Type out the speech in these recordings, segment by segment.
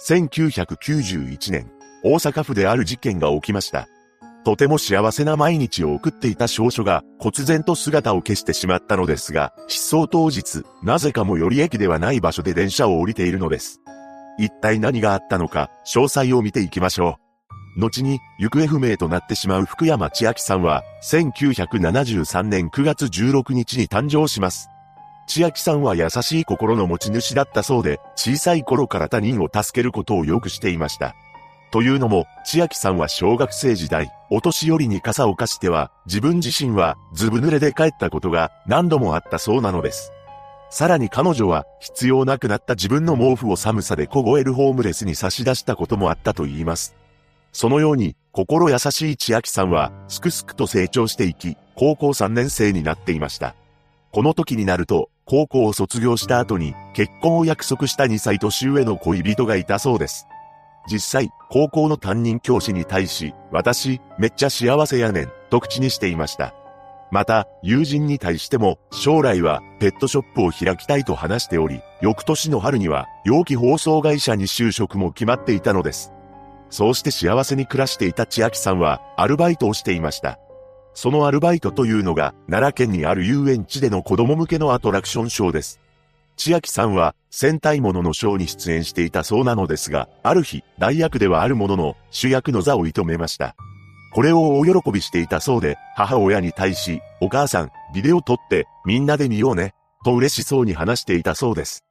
1991年、大阪府である事件が起きました。とても幸せな毎日を送っていた少女が、忽然と姿を消してしまったのですが、失踪当日、なぜかもより駅ではない場所で電車を降りているのです。一体何があったのか、詳細を見ていきましょう。後に、行方不明となってしまう福山千明さんは、1973年9月16日に誕生します。千秋さんは優しい心の持ち主だったそうで、小さい頃から他人を助けることをよくしていました。というのも、千秋さんは小学生時代、お年寄りに傘を貸しては、自分自身はずぶ濡れで帰ったことが何度もあったそうなのです。さらに彼女は必要なくなった自分の毛布を寒さで凍えるホームレスに差し出したこともあったと言います。そのように、心優しい千秋さんは、すくすくと成長していき、高校3年生になっていました。この時になると、高校を卒業した後に結婚を約束した2歳年上の恋人がいたそうです。実際、高校の担任教師に対し、私、めっちゃ幸せやねん、と口にしていました。また、友人に対しても、将来はペットショップを開きたいと話しており、翌年の春には、容器包装会社に就職も決まっていたのです。そうして幸せに暮らしていた千秋さんは、アルバイトをしていました。そのアルバイトというのが、奈良県にある遊園地での子供向けのアトラクションショーです。千秋さんは、戦隊もののショーに出演していたそうなのですが、ある日、代役ではあるものの、主役の座を射止めました。これを大喜びしていたそうで、母親に対し、お母さん、ビデオ撮って、みんなで見ようね、と嬉しそうに話していたそうです。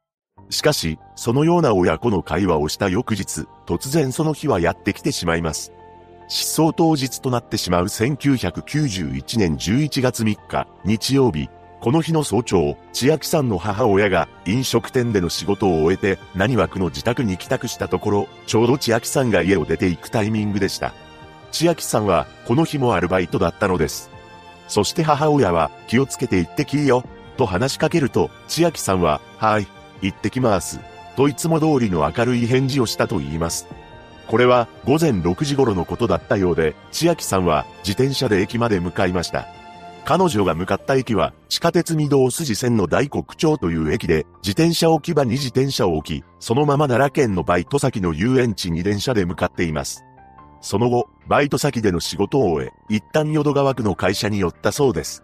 しかし、そのような親子の会話をした翌日、突然その日はやってきてしまいます。失踪当日となってしまう1991年11月3日、日曜日、この日の早朝、千秋さんの母親が飲食店での仕事を終えて何枠の自宅に帰宅したところ、ちょうど千秋さんが家を出て行くタイミングでした。千秋さんはこの日もアルバイトだったのです。そして母親は気をつけて行ってきいよ、と話しかけると、千秋さんは、はい、行ってきます、といつも通りの明るい返事をしたと言います。これは午前6時頃のことだったようで、千秋さんは自転車で駅まで向かいました。彼女が向かった駅は地下鉄御堂筋線の大黒町という駅で、自転車置き場に自転車を置き、そのまま奈良県のバイト先の遊園地に電車で向かっています。その後、バイト先での仕事を終え、一旦淀川区の会社に寄ったそうです。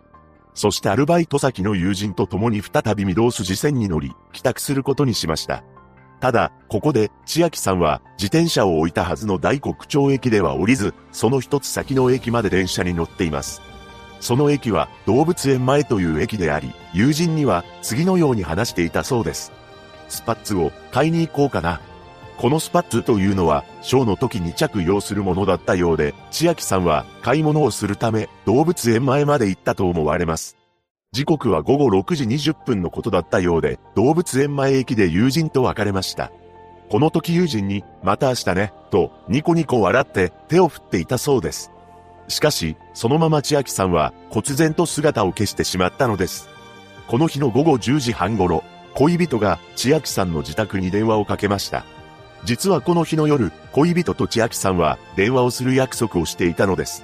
そしてアルバイト先の友人と共に再び御堂筋線に乗り、帰宅することにしました。ただ、ここで、千秋さんは、自転車を置いたはずの大黒町駅では降りず、その一つ先の駅まで電車に乗っています。その駅は、動物園前という駅であり、友人には、次のように話していたそうです。スパッツを買いに行こうかな。このスパッツというのは、ショーの時に着用するものだったようで、千秋さんは買い物をするため、動物園前まで行ったと思われます。時刻は午後6時20分のことだったようで、動物園前駅で友人と別れました。この時友人に、また明日ね、と、ニコニコ笑って手を振っていたそうです。しかし、そのまま千秋さんは、忽然と姿を消してしまったのです。この日の午後10時半頃、恋人が千秋さんの自宅に電話をかけました。実はこの日の夜、恋人と千秋さんは電話をする約束をしていたのです。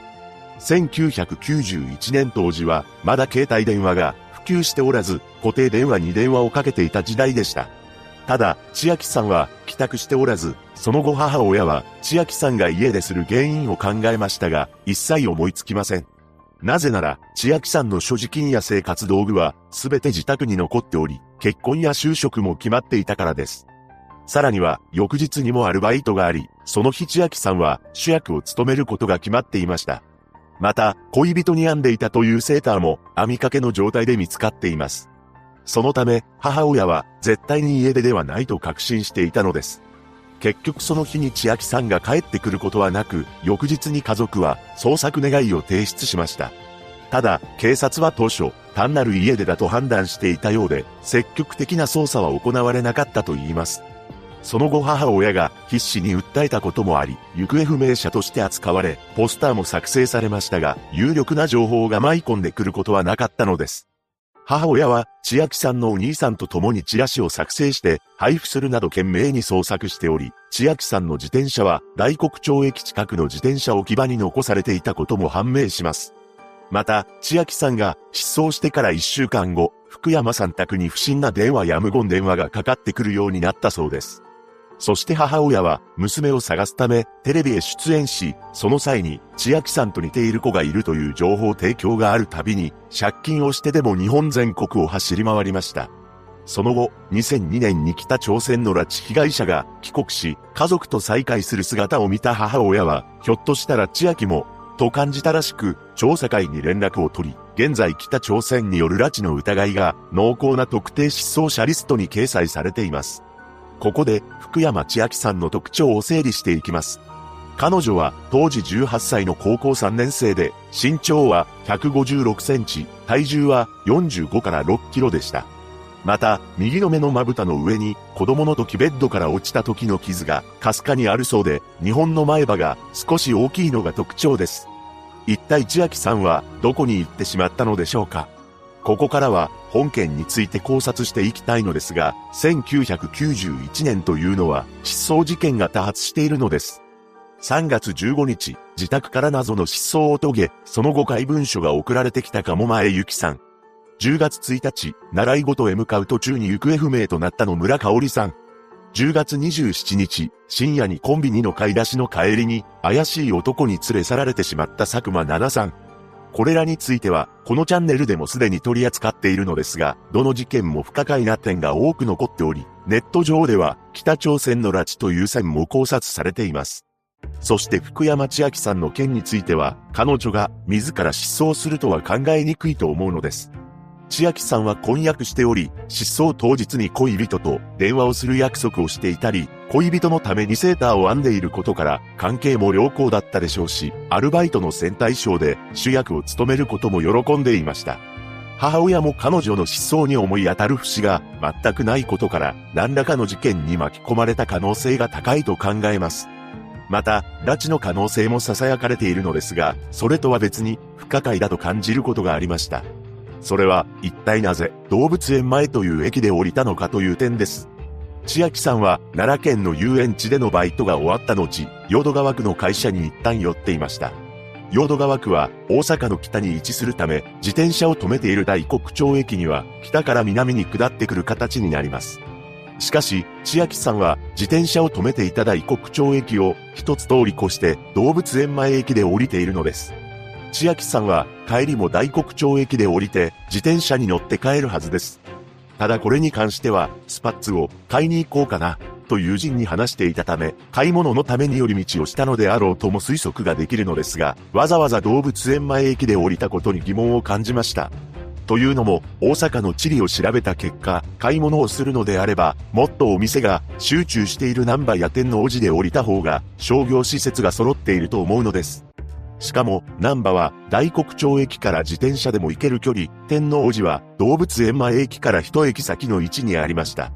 1991年当時は、まだ携帯電話が普及しておらず、固定電話に電話をかけていた時代でした。ただ、千秋さんは帰宅しておらず、その後母親は千秋さんが家でする原因を考えましたが、一切思いつきません。なぜなら、千秋さんの所持金や生活道具は、すべて自宅に残っており、結婚や就職も決まっていたからです。さらには、翌日にもアルバイトがあり、その日千秋さんは主役を務めることが決まっていました。また、恋人に編んでいたというセーターも編み掛けの状態で見つかっています。そのため、母親は絶対に家出ではないと確信していたのです。結局その日に千秋さんが帰ってくることはなく、翌日に家族は捜索願いを提出しました。ただ、警察は当初、単なる家出だと判断していたようで、積極的な捜査は行われなかったと言います。その後母親が必死に訴えたこともあり、行方不明者として扱われ、ポスターも作成されましたが、有力な情報が舞い込んでくることはなかったのです。母親は千秋さんのお兄さんと共にチラシを作成して配布するなど懸命に捜索しており、千秋さんの自転車は大黒町駅近くの自転車置き場に残されていたことも判明します。また、千秋さんが失踪してから一週間後、福山さん宅に不審な電話や無言電話がかかってくるようになったそうです。そして母親は娘を探すためテレビへ出演し、その際に千秋さんと似ている子がいるという情報提供があるたびに借金をしてでも日本全国を走り回りました。その後、2002年に北朝鮮の拉致被害者が帰国し、家族と再会する姿を見た母親は、ひょっとしたら千秋も、と感じたらしく、調査会に連絡を取り、現在北朝鮮による拉致の疑いが濃厚な特定失踪者リストに掲載されています。ここで福山千秋さんの特徴を整理していきます。彼女は当時18歳の高校3年生で身長は156センチ、体重は45から6キロでした。また、右の目のまぶたの上に子供の時ベッドから落ちた時の傷がかすかにあるそうで、日本の前歯が少し大きいのが特徴です。一体千秋さんはどこに行ってしまったのでしょうか？ここからは本件について考察していきたいのですが、1991年というのは失踪事件が多発しているのです。3月15日、自宅から謎の失踪を遂げ、その後回文書が送られてきた鴨前ゆきさん。10月1日、習い事へ向かう途中に行方不明となったの村香織さん。10月27日、深夜にコンビニの買い出しの帰りに、怪しい男に連れ去られてしまった佐久間奈々さん。これらについては、このチャンネルでもすでに取り扱っているのですが、どの事件も不可解な点が多く残っており、ネット上では北朝鮮の拉致という線も考察されています。そして福山千秋さんの件については、彼女が自ら失踪するとは考えにくいと思うのです。千秋さんは婚約しており、失踪当日に恋人と電話をする約束をしていたり、恋人のためにセーターを編んでいることから関係も良好だったでしょうし、アルバイトの戦隊ショーで主役を務めることも喜んでいました。母親も彼女の失踪に思い当たる節が全くないことから、何らかの事件に巻き込まれた可能性が高いと考えます。また、拉致の可能性も囁かれているのですが、それとは別に不可解だと感じることがありました。それは一体なぜ動物園前という駅で降りたのかという点です。千秋さんは奈良県の遊園地でのバイトが終わった後、淀川区の会社に一旦寄っていました。淀川区は大阪の北に位置するため、自転車を止めている大黒町駅には北から南に下ってくる形になります。しかし、千秋さんは自転車を止めていた大黒町駅を一つ通り越して動物園前駅で降りているのです。千秋さんは帰りも大黒町駅で降りて自転車に乗って帰るはずです。ただこれに関しては、スパッツを買いに行こうかな、と友人に話していたため、買い物のために寄り道をしたのであろうとも推測ができるのですが、わざわざ動物園前駅で降りたことに疑問を感じました。というのも、大阪の地理を調べた結果、買い物をするのであれば、もっとお店が集中している南波や天王寺で降りた方が、商業施設が揃っていると思うのです。しかも、南波は大黒町駅から自転車でも行ける距離、天王寺は動物園前駅から一駅先の位置にありました。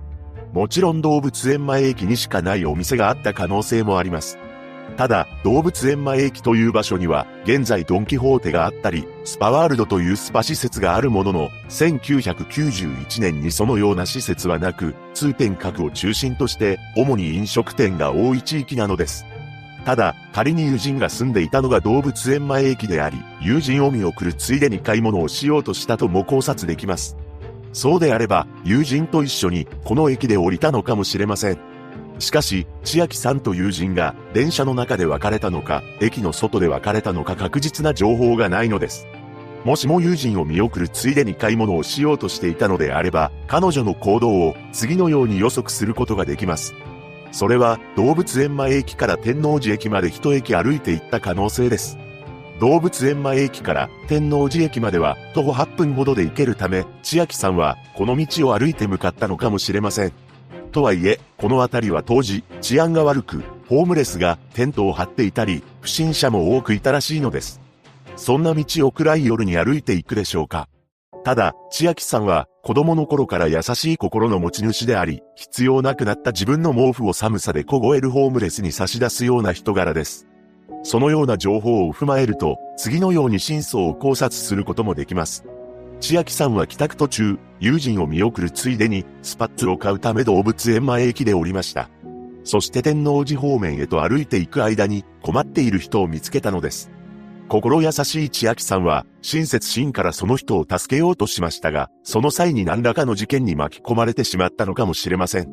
もちろん動物園前駅にしかないお店があった可能性もあります。ただ、動物園前駅という場所には、現在ドンキホーテがあったり、スパワールドというスパ施設があるものの、1991年にそのような施設はなく、通天閣を中心として、主に飲食店が多い地域なのです。ただ、仮に友人が住んでいたのが動物園前駅であり、友人を見送るついでに買い物をしようとしたとも考察できます。そうであれば、友人と一緒にこの駅で降りたのかもしれません。しかし、千秋さんと友人が電車の中で別れたのか、駅の外で別れたのか確実な情報がないのです。もしも友人を見送るついでに買い物をしようとしていたのであれば、彼女の行動を次のように予測することができます。それは動物園前駅から天王寺駅まで一駅歩いて行った可能性です。動物園前駅から天王寺駅までは徒歩8分ほどで行けるため、千秋さんはこの道を歩いて向かったのかもしれません。とはいえ、この辺りは当時治安が悪く、ホームレスがテントを張っていたり、不審者も多くいたらしいのです。そんな道を暗い夜に歩いていくでしょうか。ただ、千秋さんは子供の頃から優しい心の持ち主であり、必要なくなった自分の毛布を寒さで凍えるホームレスに差し出すような人柄です。そのような情報を踏まえると、次のように真相を考察することもできます。千秋さんは帰宅途中、友人を見送るついでに、スパッツを買うため動物園前駅で降りました。そして天王寺方面へと歩いていく間に、困っている人を見つけたのです。心優しい千秋さんは、親切心からその人を助けようとしましたが、その際に何らかの事件に巻き込まれてしまったのかもしれません。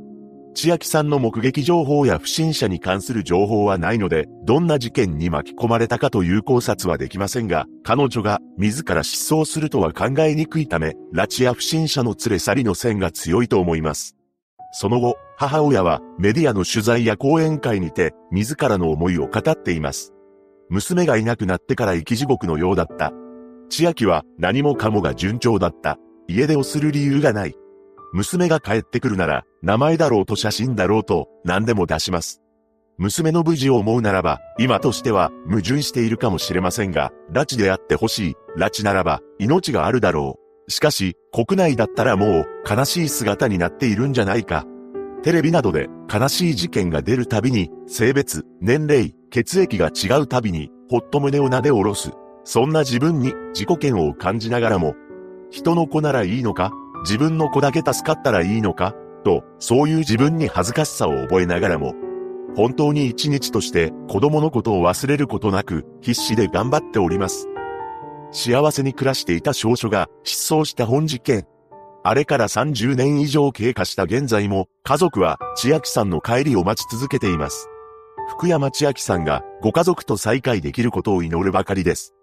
千秋さんの目撃情報や不審者に関する情報はないので、どんな事件に巻き込まれたかという考察はできませんが、彼女が自ら失踪するとは考えにくいため、拉致や不審者の連れ去りの線が強いと思います。その後、母親はメディアの取材や講演会にて、自らの思いを語っています。娘がいなくなってから生き地獄のようだった。千秋は何もかもが順調だった。家出をする理由がない。娘が帰ってくるなら、名前だろうと写真だろうと、何でも出します。娘の無事を思うならば、今としては矛盾しているかもしれませんが、拉致であってほしい、拉致ならば、命があるだろう。しかし、国内だったらもう、悲しい姿になっているんじゃないか。テレビなどで悲しい事件が出るたびに、性別、年齢、血液が違うたびに、ほっと胸を撫で下ろす。そんな自分に自己嫌悪を感じながらも、人の子ならいいのか自分の子だけ助かったらいいのかと、そういう自分に恥ずかしさを覚えながらも、本当に一日として子供のことを忘れることなく必死で頑張っております。幸せに暮らしていた少女が失踪した本事件。あれから30年以上経過した現在も家族は千秋さんの帰りを待ち続けています。福山千秋さんがご家族と再会できることを祈るばかりです。